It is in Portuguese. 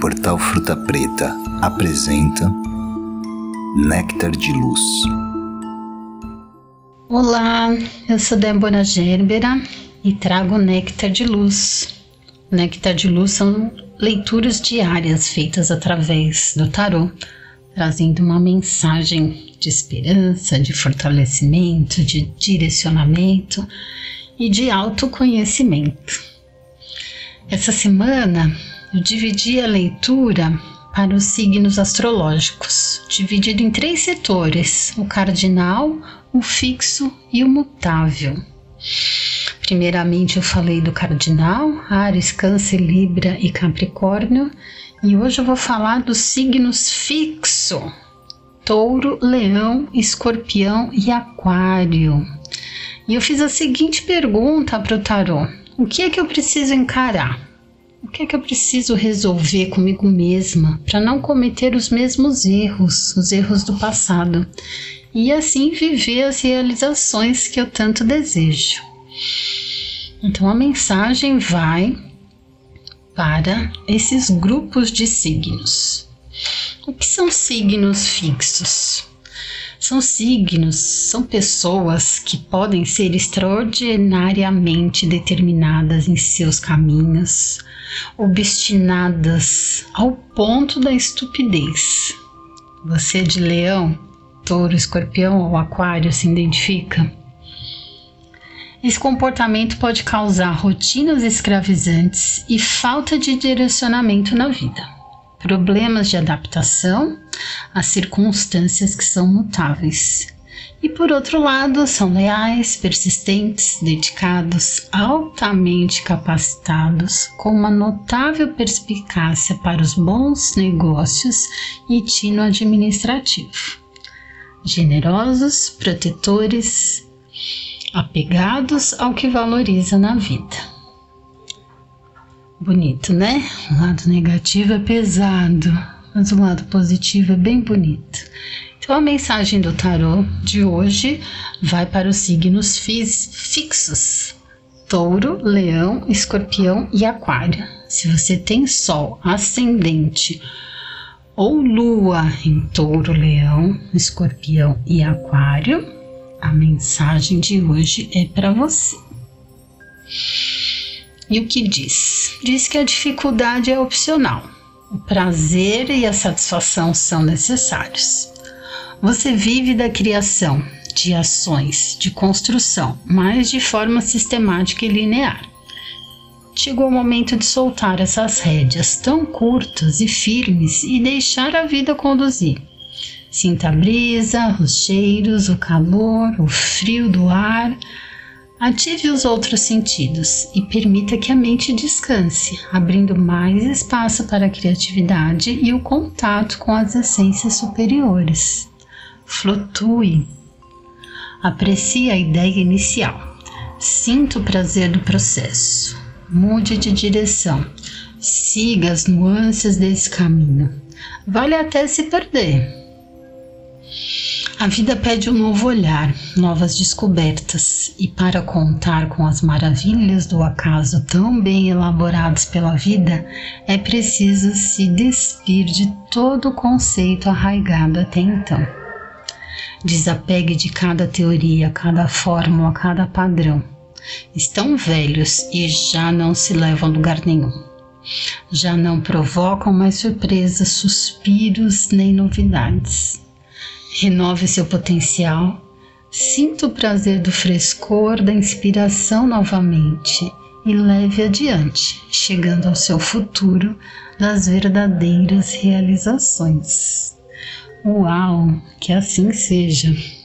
Portal Fruta Preta apresenta Néctar de Luz. Olá, eu sou Débora Gerbera e trago Néctar de Luz. Néctar de Luz são leituras diárias feitas através do tarô, trazendo uma mensagem de esperança, de fortalecimento, de direcionamento e de autoconhecimento. Essa semana eu dividi a leitura para os signos astrológicos, dividido em três setores: o cardinal, o fixo e o mutável. Primeiramente eu falei do cardinal, Ares, Câncer, Libra e Capricórnio, e hoje eu vou falar dos signos fixo: Touro, Leão, Escorpião e Aquário. E eu fiz a seguinte pergunta para o tarô: o que é que eu preciso encarar? O que é que eu preciso resolver comigo mesma para não cometer os mesmos erros, os erros do passado, e assim viver as realizações que eu tanto desejo? Então a mensagem vai para esses grupos de signos. O que são signos fixos? São signos, são pessoas que podem ser extraordinariamente determinadas em seus caminhos, obstinadas ao ponto da estupidez. Você é de leão, touro, escorpião ou aquário se identifica? Esse comportamento pode causar rotinas escravizantes e falta de direcionamento na vida problemas de adaptação às circunstâncias que são mutáveis. E por outro lado, são leais, persistentes, dedicados, altamente capacitados, com uma notável perspicácia para os bons negócios e tino administrativo. Generosos, protetores, apegados ao que valoriza na vida. Bonito, né? O lado negativo é pesado, mas o lado positivo é bem bonito. Então a mensagem do tarô de hoje vai para os signos fixos: Touro, Leão, Escorpião e Aquário. Se você tem Sol, Ascendente ou Lua em Touro, Leão, Escorpião e Aquário, a mensagem de hoje é para você. E o que diz? Diz que a dificuldade é opcional. O prazer e a satisfação são necessários. Você vive da criação, de ações, de construção, mas de forma sistemática e linear. Chegou o momento de soltar essas rédeas tão curtas e firmes e deixar a vida conduzir. Sinta a brisa, os cheiros, o calor, o frio do ar, Ative os outros sentidos e permita que a mente descanse, abrindo mais espaço para a criatividade e o contato com as essências superiores. Flutue. Aprecie a ideia inicial. Sinta o prazer do processo. Mude de direção. Siga as nuances desse caminho. Vale até se perder a vida pede um novo olhar, novas descobertas, e para contar com as maravilhas do acaso tão bem elaborados pela vida, é preciso se despir de todo o conceito arraigado até então. Desapegue de cada teoria, cada fórmula, cada padrão. Estão velhos e já não se levam a lugar nenhum. Já não provocam mais surpresas, suspiros nem novidades renove seu potencial, sinta o prazer do frescor, da inspiração novamente e leve adiante, chegando ao seu futuro das verdadeiras realizações. Uau, que assim seja!